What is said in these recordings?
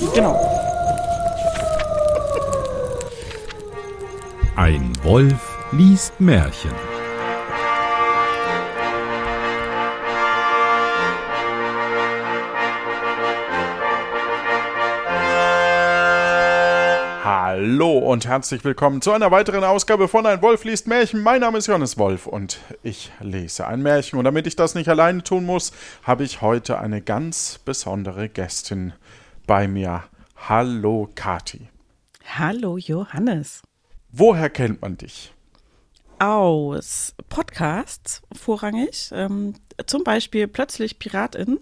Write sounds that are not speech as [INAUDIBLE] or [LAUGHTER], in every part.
Genau. Ein Wolf liest Märchen. Hallo und herzlich willkommen zu einer weiteren Ausgabe von Ein Wolf liest Märchen. Mein Name ist Johannes Wolf und ich lese ein Märchen. Und damit ich das nicht alleine tun muss, habe ich heute eine ganz besondere Gästin bei mir. Hallo Kati. Hallo Johannes. Woher kennt man dich? Aus Podcasts vorrangig. Ähm, zum Beispiel Plötzlich Piratin,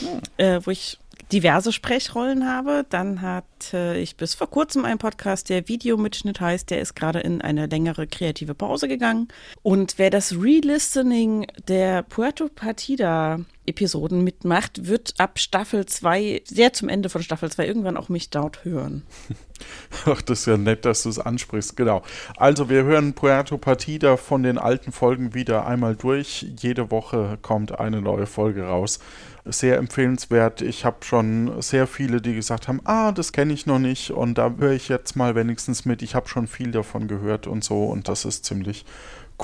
hm. äh, wo ich diverse Sprechrollen habe. Dann hatte ich bis vor kurzem einen Podcast, der Videomitschnitt heißt. Der ist gerade in eine längere kreative Pause gegangen. Und wer das Relistening der Puerto Partida Episoden mitmacht, wird ab Staffel 2, sehr zum Ende von Staffel 2, irgendwann auch mich dort hören. [LAUGHS] Ach, das ist ja nett, dass du es ansprichst. Genau. Also, wir hören Puerto Partida von den alten Folgen wieder einmal durch. Jede Woche kommt eine neue Folge raus sehr empfehlenswert. Ich habe schon sehr viele, die gesagt haben, ah, das kenne ich noch nicht und da höre ich jetzt mal wenigstens mit. Ich habe schon viel davon gehört und so und das ist ziemlich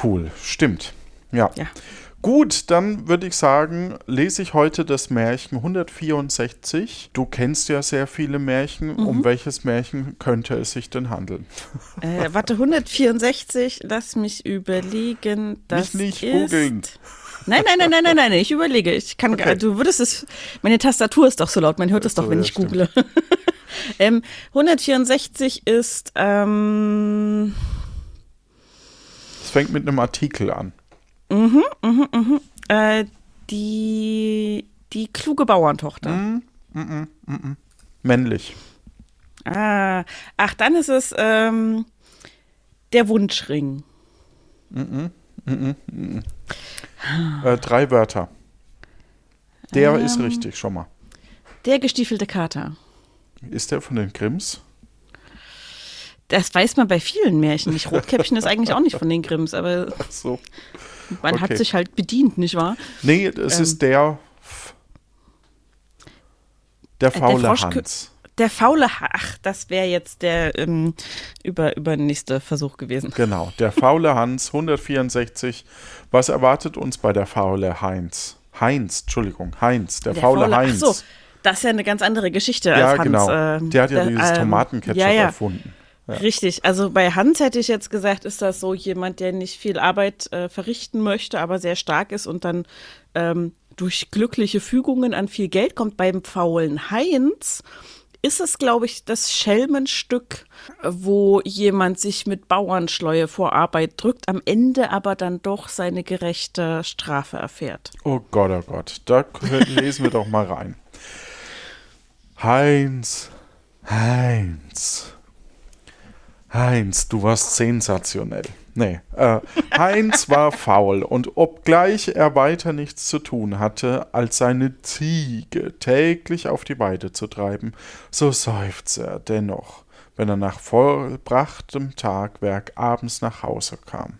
cool. Stimmt. Ja. ja. Gut, dann würde ich sagen, lese ich heute das Märchen 164. Du kennst ja sehr viele Märchen. Mhm. Um welches Märchen könnte es sich denn handeln? Äh, warte, 164, lass mich überlegen. Das mich nicht googeln. Nein, nein, nein, nein, nein, nein, ich überlege. Ich kann, okay. du würdest es, meine Tastatur ist doch so laut, man hört es doch, wenn ja, ich stimmt. google. [LAUGHS] ähm, 164 ist, ähm, Es fängt mit einem Artikel an. Mhm, mhm, mhm. Äh, die, die kluge Bauerntochter. Mhm, mhm, mhm. Männlich. Ah, ach, dann ist es, ähm, der Wunschring. Mhm, mhm, mhm. Äh, drei Wörter. Der ähm, ist richtig, schon mal. Der gestiefelte Kater. Ist der von den Grimms? Das weiß man bei vielen Märchen nicht. Rotkäppchen ist eigentlich auch nicht von den Grimms, aber [LAUGHS] Ach so. man okay. hat sich halt bedient, nicht wahr? Nee, es ähm, ist der der faule der Hans. Der faule, ach, das wäre jetzt der ähm, über, übernächste Versuch gewesen. Genau, der faule Hans, 164. Was erwartet uns bei der faule Heinz? Heinz, Entschuldigung, Heinz, der, der faule, faule Heinz. Ach so, das ist ja eine ganz andere Geschichte ja, als Hans. Genau. Äh, der hat ja der, dieses ähm, Tomatenketchup ja, ja. erfunden. Ja. Richtig, also bei Hans hätte ich jetzt gesagt, ist das so jemand, der nicht viel Arbeit äh, verrichten möchte, aber sehr stark ist und dann ähm, durch glückliche Fügungen an viel Geld kommt. Beim faulen Heinz ist es, glaube ich, das Schelmenstück, wo jemand sich mit Bauernschleue vor Arbeit drückt, am Ende aber dann doch seine gerechte Strafe erfährt. Oh Gott, oh Gott, da lesen wir doch mal rein. Heinz, Heinz, Heinz, du warst sensationell. Nee, äh, [LAUGHS] Heinz war faul und obgleich er weiter nichts zu tun hatte, als seine Ziege täglich auf die Weide zu treiben, so seufzte er dennoch, wenn er nach vollbrachtem Tagwerk abends nach Hause kam.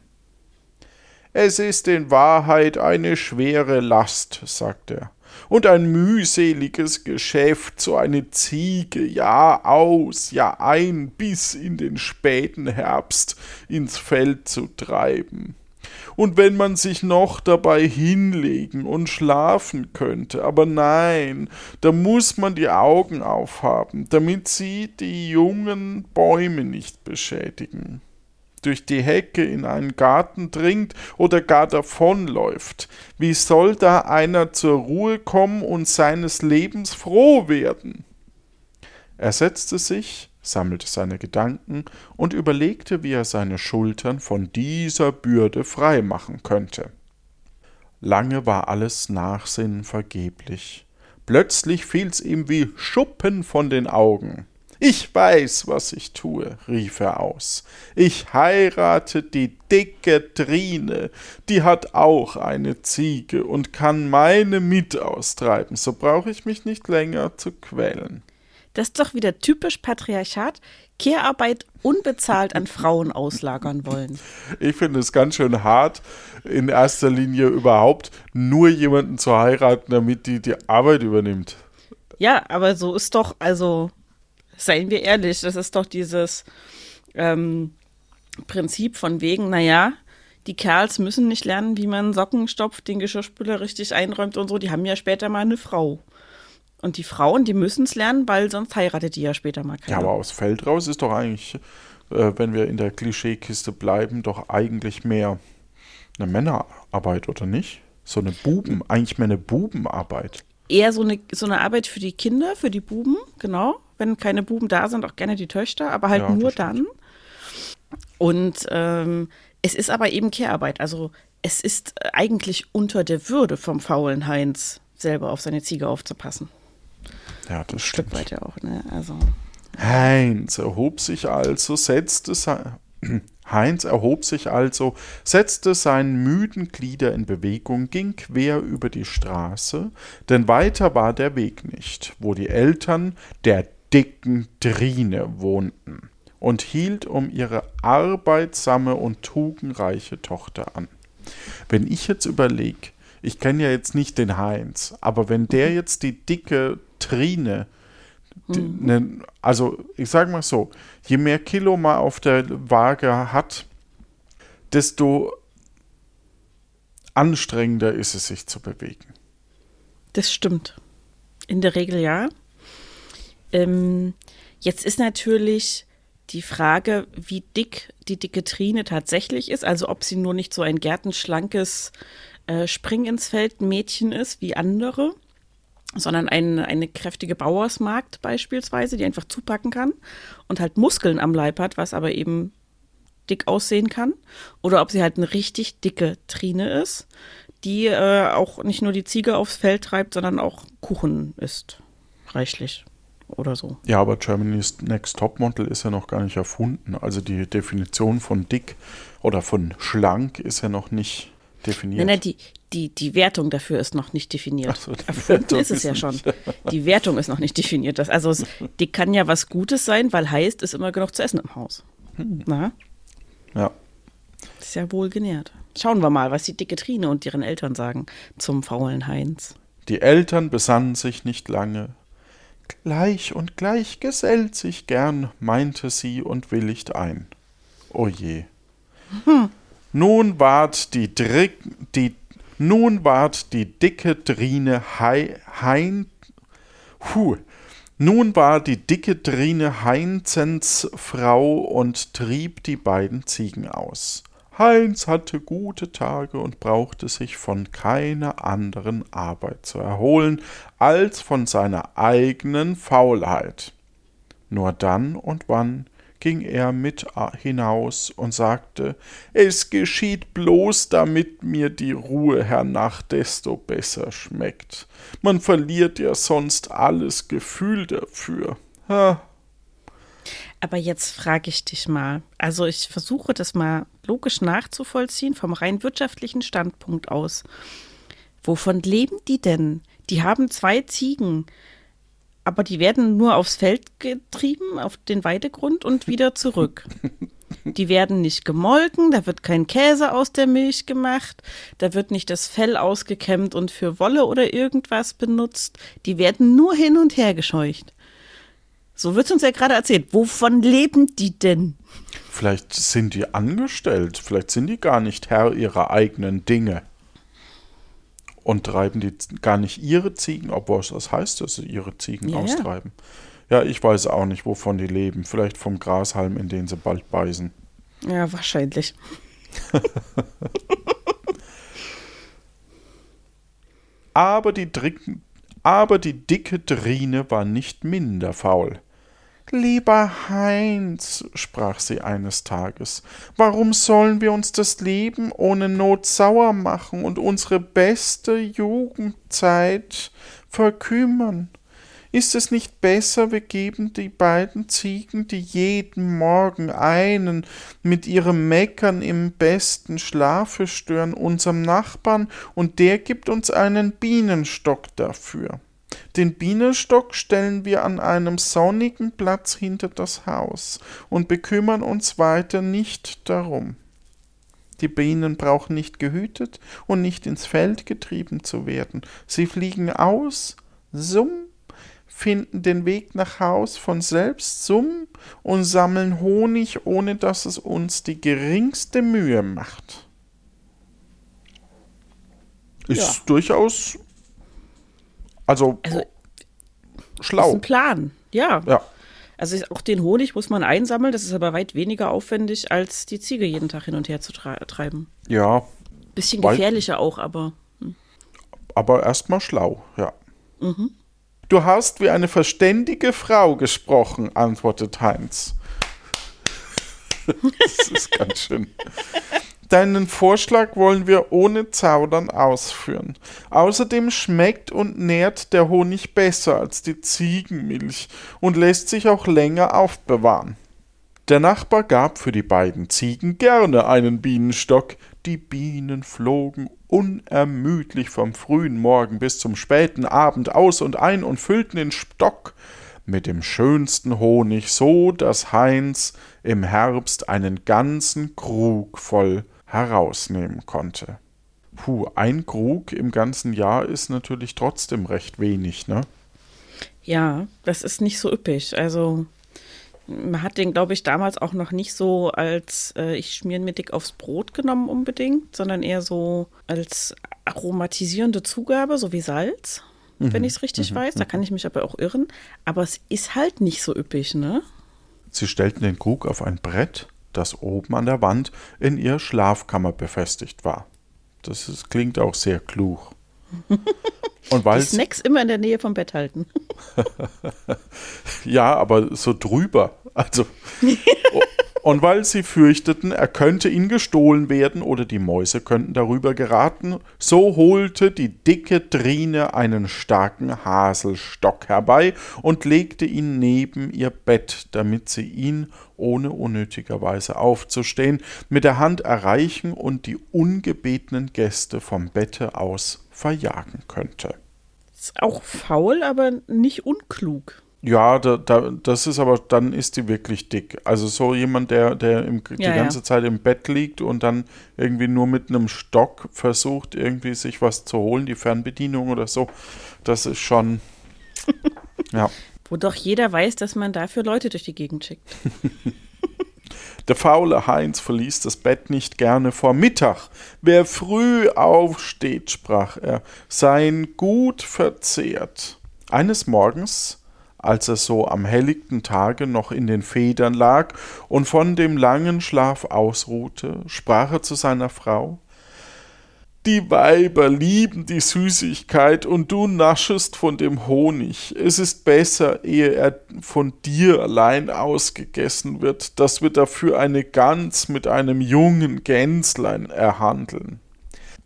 Es ist in Wahrheit eine schwere Last, sagte er und ein mühseliges Geschäft, so eine Ziege Jahr aus, Jahr ein bis in den späten Herbst ins Feld zu treiben. Und wenn man sich noch dabei hinlegen und schlafen könnte, aber nein, da muss man die Augen aufhaben, damit sie die jungen Bäume nicht beschädigen durch die Hecke in einen Garten dringt oder gar davonläuft. Wie soll da einer zur Ruhe kommen und seines Lebens froh werden? Er setzte sich, sammelte seine Gedanken und überlegte, wie er seine Schultern von dieser Bürde frei machen könnte. Lange war alles Nachsinnen vergeblich. Plötzlich fiel's ihm wie Schuppen von den Augen. Ich weiß, was ich tue, rief er aus. Ich heirate die dicke Trine, die hat auch eine Ziege und kann meine mit austreiben, so brauche ich mich nicht länger zu quälen. Das ist doch wieder typisch Patriarchat. Kehrarbeit unbezahlt an Frauen auslagern wollen. Ich finde es ganz schön hart, in erster Linie überhaupt nur jemanden zu heiraten, damit die die Arbeit übernimmt. Ja, aber so ist doch, also seien wir ehrlich, das ist doch dieses ähm, Prinzip von wegen, naja, die Kerls müssen nicht lernen, wie man Socken stopft, den Geschirrspüler richtig einräumt und so. Die haben ja später mal eine Frau. Und die Frauen, die müssen es lernen, weil sonst heiratet die ja später mal keiner. Ja, aber aus Feld raus ist doch eigentlich, äh, wenn wir in der Klischeekiste bleiben, doch eigentlich mehr eine Männerarbeit, oder nicht? So eine Buben, eigentlich mehr eine Bubenarbeit. Eher so eine, so eine Arbeit für die Kinder, für die Buben, genau. Wenn keine Buben da sind, auch gerne die Töchter, aber halt Ja, nur dann. Und ähm, es ist aber eben Kehrarbeit. Also es ist eigentlich unter der Würde vom faulen Heinz, selber auf seine Ziege aufzupassen. Ja, das Stück stimmt. weit ja auch, ne? Also. Heinz erhob sich also, setzte sein, Heinz erhob sich also, setzte seinen müden Glieder in Bewegung, ging quer über die Straße, denn weiter war der Weg nicht, wo die Eltern der dicken Trine wohnten, und hielt um ihre arbeitsame und tugendreiche Tochter an. Wenn ich jetzt überlege, ich kenne ja jetzt nicht den Heinz, aber wenn der jetzt die dicke Trine die, ne, also ich sage mal so, je mehr Kilo man auf der Waage hat, desto anstrengender ist es, sich zu bewegen. Das stimmt. In der Regel ja. Ähm, jetzt ist natürlich die Frage, wie dick die dicke Trine tatsächlich ist. Also ob sie nur nicht so ein gärtenschlankes äh, Spring ins Feld Mädchen ist wie andere, sondern ein, eine kräftige Bauersmarkt beispielsweise, die einfach zupacken kann und halt Muskeln am Leib hat, was aber eben dick aussehen kann. Oder ob sie halt eine richtig dicke Trine ist, die äh, auch nicht nur die Ziege aufs Feld treibt, sondern auch Kuchen isst. Reichlich. Oder so. Ja, aber Germany's Next Topmodel ist ja noch gar nicht erfunden. Also die Definition von dick oder von schlank ist ja noch nicht definiert. Nein, nein, die, die, die Wertung dafür ist noch nicht definiert. So, Erfunden [LAUGHS] Wertung ist es ja schon. [LAUGHS] Die Wertung ist noch nicht definiert. Das, also es, [LAUGHS] die kann ja was Gutes sein, weil heißt, ist immer genug zu essen im Haus. Hm. Na, ja. ist ja wohl genährt. Schauen wir mal, was die dicke Trine und ihren Eltern sagen zum faulen Heinz. Die Eltern besannen sich nicht lange. Gleich und gleich gesellt sich gern, meinte sie und willigt ein. O je. Nun ward die, Drick, die nun ward die dicke Trine Hei, Hein, Puh. Nun war die dicke Trine Heinzens Frau und trieb die beiden Ziegen aus. Heinz hatte gute Tage und brauchte sich von keiner anderen Arbeit zu erholen als von seiner eigenen Faulheit. Nur dann und wann ging er mit hinaus und sagte, es geschieht bloß, damit mir die Ruhe hernach desto besser schmeckt. Man verliert ja sonst alles Gefühl dafür. Ha, Aber jetzt frage ich dich mal. Also ich versuche das mal logisch nachzuvollziehen vom rein wirtschaftlichen Standpunkt aus. Wovon leben die denn? Die haben zwei Ziegen, aber die werden nur aufs Feld getrieben, auf den Weidegrund und wieder zurück. [LAUGHS] Die werden nicht gemolken, da wird kein Käse aus der Milch gemacht, da wird nicht das Fell ausgekämmt und für Wolle oder irgendwas benutzt. Die werden nur hin und her gescheucht. So wird uns ja gerade erzählt. Wovon leben die denn? vielleicht sind die angestellt, vielleicht sind die gar nicht Herr ihrer eigenen Dinge. Und treiben die gar nicht ihre Ziegen, obwohl es das heißt, dass sie ihre Ziegen Ja, ja. austreiben. Ja, ich weiß auch nicht, wovon die leben. Vielleicht vom Grashalm, in den sie bald beißen. Ja, wahrscheinlich. [LAUGHS] Aber die, aber die dicke Drine war nicht minder faul. Lieber Heinz, sprach sie eines Tages, warum sollen wir uns das Leben ohne Not sauer machen und unsere beste Jugendzeit verkümmern? Ist es nicht besser, wir geben die beiden Ziegen, die jeden Morgen einen mit ihrem Meckern im besten Schlafe stören, unserem Nachbarn, und der gibt uns einen Bienenstock dafür. Den Bienenstock stellen wir an einem sonnigen Platz hinter das Haus und bekümmern uns weiter nicht darum. Die Bienen brauchen nicht gehütet und nicht ins Feld getrieben zu werden. Sie fliegen aus, summ, finden den Weg nach Haus von selbst, summen und sammeln Honig, ohne dass es uns die geringste Mühe macht. Ist Ja. durchaus, also, Also, Ist schlau. ein Plan, ja. Ja, Also auch den Honig muss man einsammeln, das ist aber weit weniger aufwendig, als die Ziege jeden Tag hin und her zu treiben. ja, Bisschen gefährlicher auch, aber aber erstmal schlau, ja. Mhm. Du hast wie eine verständige Frau gesprochen, antwortet Heinz. [LAUGHS] das ist ganz schön. Deinen Vorschlag wollen wir ohne Zaudern ausführen. Außerdem schmeckt und nährt der Honig besser als die Ziegenmilch und lässt sich auch länger aufbewahren. Der Nachbar gab für die beiden Ziegen gerne einen Bienenstock. Die Bienen flogen unermüdlich vom frühen Morgen bis zum späten Abend aus und ein und füllten den Stock mit dem schönsten Honig, so dass Heinz im Herbst einen ganzen Krug voll herausnehmen konnte. Puh, ein Krug im ganzen Jahr ist natürlich trotzdem recht wenig, ne? ja, das ist nicht so üppig. Also man hat den, glaube ich, damals auch noch nicht so als äh, ich schmieren mir dick aufs Brot genommen unbedingt, sondern eher so als aromatisierende Zugabe, so wie Salz, wenn ich es richtig weiß. Da kann ich mich aber auch irren. Aber es ist halt nicht so üppig, ne? Sie stellten den Krug auf ein Brett, das oben an der Wand in ihrer Schlafkammer befestigt war. Das ist, klingt auch sehr klug. [LAUGHS] Und weil Die Snacks immer in der Nähe vom Bett halten. [LAUGHS] ja, aber so drüber. Also [LAUGHS] und weil sie fürchteten, er könnte ihnen gestohlen werden oder die Mäuse könnten darüber geraten, so holte die dicke Trine einen starken Haselstock herbei und legte ihn neben ihr Bett, damit sie ihn, ohne unnötigerweise aufzustehen, mit der Hand erreichen und die ungebetenen Gäste vom Bette aus verjagen könnte. Ist auch faul, aber nicht unklug. Ja, da, da, das ist aber, dann ist die wirklich dick. Also so jemand, der, der im, die Ja, ja. ganze Zeit im Bett liegt und dann irgendwie nur mit einem Stock versucht, irgendwie sich was zu holen, die Fernbedienung oder so, das ist schon, [LAUGHS] ja. Wo doch jeder weiß, dass man dafür Leute durch die Gegend schickt. [LAUGHS] [LAUGHS] Der faule Heinz verließ das Bett nicht gerne vor Mittag. Wer früh aufsteht, sprach er, sein Gut verzehrt. Eines Morgens, als er so am helligten Tage noch in den Federn lag und von dem langen Schlaf ausruhte, sprach er zu seiner Frau die Weiber lieben die Süßigkeit und du naschest von dem Honig. Es ist besser, ehe er von dir allein ausgegessen wird, dass wir dafür eine Gans mit einem jungen Gänslein erhandeln.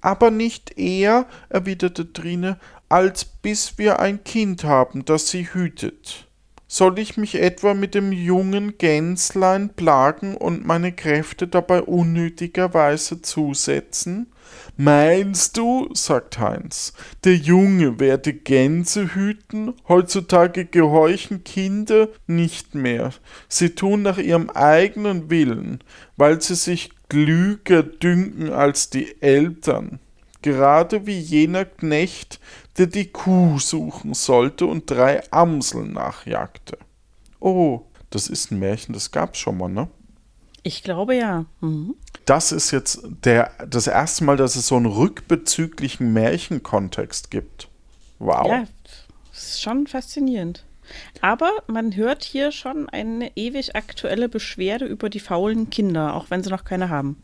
Aber nicht eher, erwiderte Trine, als bis wir ein Kind haben, das sie hütet. Soll ich mich etwa mit dem jungen Gänslein plagen und meine Kräfte dabei unnötigerweise zusetzen? Meinst du, sagt Heinz, der Junge werde Gänse hüten? Heutzutage gehorchen Kinder nicht mehr. Sie tun nach ihrem eigenen Willen, weil sie sich klüger dünken als die Eltern. Gerade wie jener Knecht, der die Kuh suchen sollte und drei Amseln nachjagte. Oh, das ist ein Märchen, das gab's schon mal, ne? Ich glaube ja. Mhm. Das ist jetzt der, das erste Mal, dass es so einen rückbezüglichen Märchenkontext gibt. Wow. Ja, das ist schon faszinierend. Aber man hört hier schon eine ewig aktuelle Beschwerde über die faulen Kinder, auch wenn sie noch keine haben.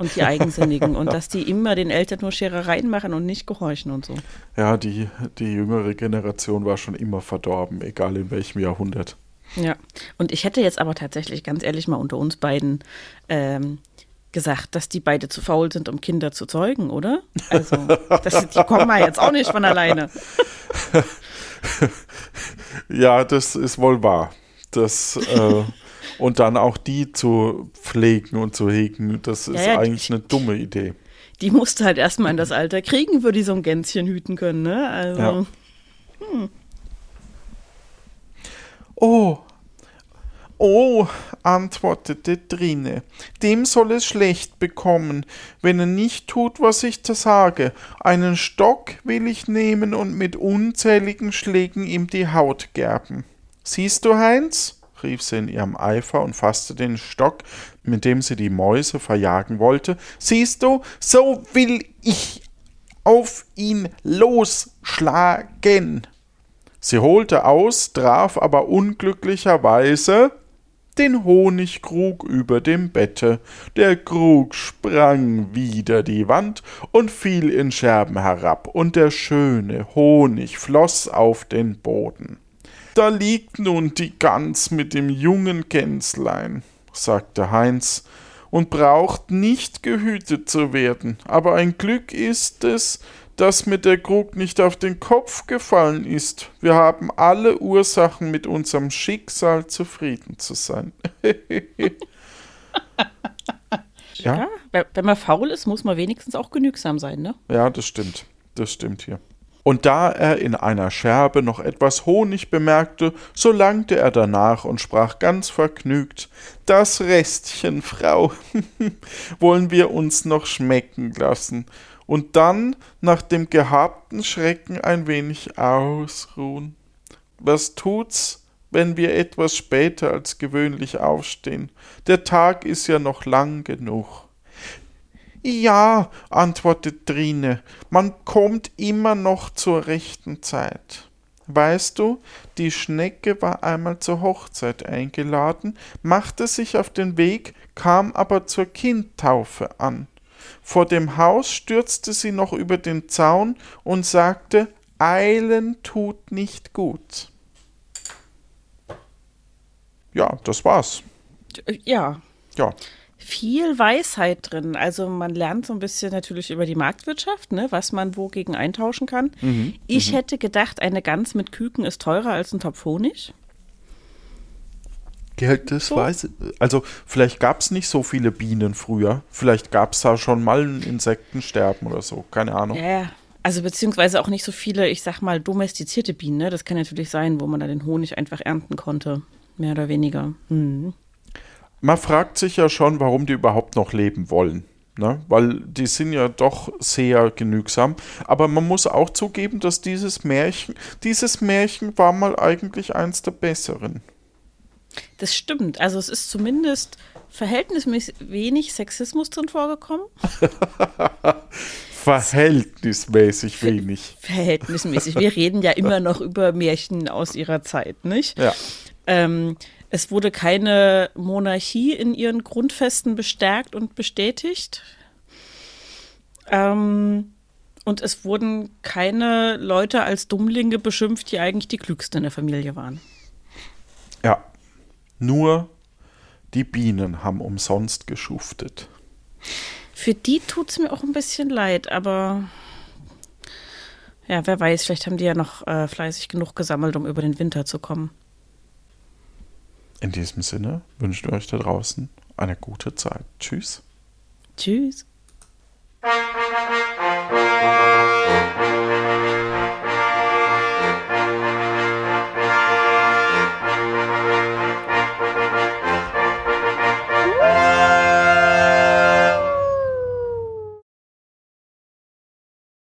Und die Eigensinnigen. und dass die immer den Eltern nur Scherereien machen und nicht gehorchen und so. Ja, die, die jüngere Generation war schon immer verdorben, egal in welchem Jahrhundert. Ja. Und ich hätte jetzt aber tatsächlich ganz ehrlich mal unter uns beiden ähm, gesagt, dass die beide zu faul sind, um Kinder zu zeugen, oder? Also, das, die kommen ja jetzt auch nicht von alleine. [LAUGHS] Ja, das ist wohl wahr. Das, äh, und dann auch die zu pflegen und zu hegen, das ist Ja, ja, die- eigentlich eine dumme Idee. Die musste halt erstmal in das Alter kriegen, würde die so ein Gänschen hüten können, ne? Also. Ja. Oh, oh, antwortete Trine. Dem soll es schlecht bekommen, wenn er nicht tut, was ich da sage. Einen Stock will ich nehmen und mit unzähligen Schlägen ihm die Haut gerben. Siehst du, Heinz? Rief sie in ihrem Eifer und fasste den Stock, mit dem sie die Mäuse verjagen wollte. Siehst du, so will ich auf ihn losschlagen. Sie holte aus, traf aber unglücklicherweise den Honigkrug über dem Bette. Der Krug sprang wider die Wand und fiel in Scherben herab, und der schöne Honig floß auf den Boden. Da liegt nun die Gans mit dem jungen Gänslein, sagte Heinz, und braucht nicht gehütet zu werden. Aber ein Glück ist es, dass mir der Krug nicht auf den Kopf gefallen ist. Wir haben alle Ursachen, mit unserem Schicksal zufrieden zu sein. [LAUGHS] ja? ja, wenn man faul ist, muss man wenigstens auch genügsam sein, ne? Ja, das stimmt. Das stimmt hier. Und da er in einer Scherbe noch etwas Honig bemerkte, so langte er danach und sprach ganz vergnügt Das Restchen, Frau, [LAUGHS] wollen wir uns noch schmecken lassen und dann nach dem gehabten Schrecken ein wenig ausruhen. Was tut's, wenn wir etwas später als gewöhnlich aufstehen? Der Tag ist ja noch lang genug. Ja, antwortet Trine, man kommt immer noch zur rechten Zeit. Weißt du, die Schnecke war einmal zur Hochzeit eingeladen, machte sich auf den Weg, kam aber zur Kindtaufe an. Vor dem Haus stürzte sie noch über den Zaun und sagte, Eilen tut nicht gut. Ja, das war's. Ja. Ja viel Weisheit drin. Also man lernt so ein bisschen natürlich über die Marktwirtschaft, ne, was man wogegen eintauschen kann. Mhm. Ich mhm. hätte gedacht, eine Gans mit Küken ist teurer als ein Topf Honig. Geld, das so. weiß Also vielleicht gab es nicht so viele Bienen früher. Vielleicht gab es da schon mal ein Insektensterben oder so. Keine Ahnung. Ja, also beziehungsweise auch nicht so viele, ich sag mal, domestizierte Bienen. Ne? Das kann natürlich sein, wo man da den Honig einfach ernten konnte. Mehr oder weniger. Hm man fragt sich ja schon, warum die überhaupt noch leben wollen. Ne? Weil die sind ja doch sehr genügsam. Aber man muss auch zugeben, dass dieses Märchen, dieses Märchen war mal eigentlich eins der besseren. Das stimmt. Also es ist zumindest verhältnismäßig wenig Sexismus drin vorgekommen. [LAUGHS] Verhältnismäßig wenig. Verhältnismäßig. Wir reden ja immer noch über Märchen aus ihrer Zeit, nicht? Ja. Ähm, es wurde keine Monarchie in ihren Grundfesten bestärkt und bestätigt. Ähm, und es wurden keine Leute als Dummlinge beschimpft, die eigentlich die klügsten in der Familie waren. Ja, nur die Bienen haben umsonst geschuftet. Für die tut es mir auch ein bisschen leid, aber ja, wer weiß, vielleicht haben die ja noch äh, fleißig genug gesammelt, um über den Winter zu kommen. In diesem Sinne wünschen wir euch da draußen eine gute Zeit. Tschüss. Tschüss.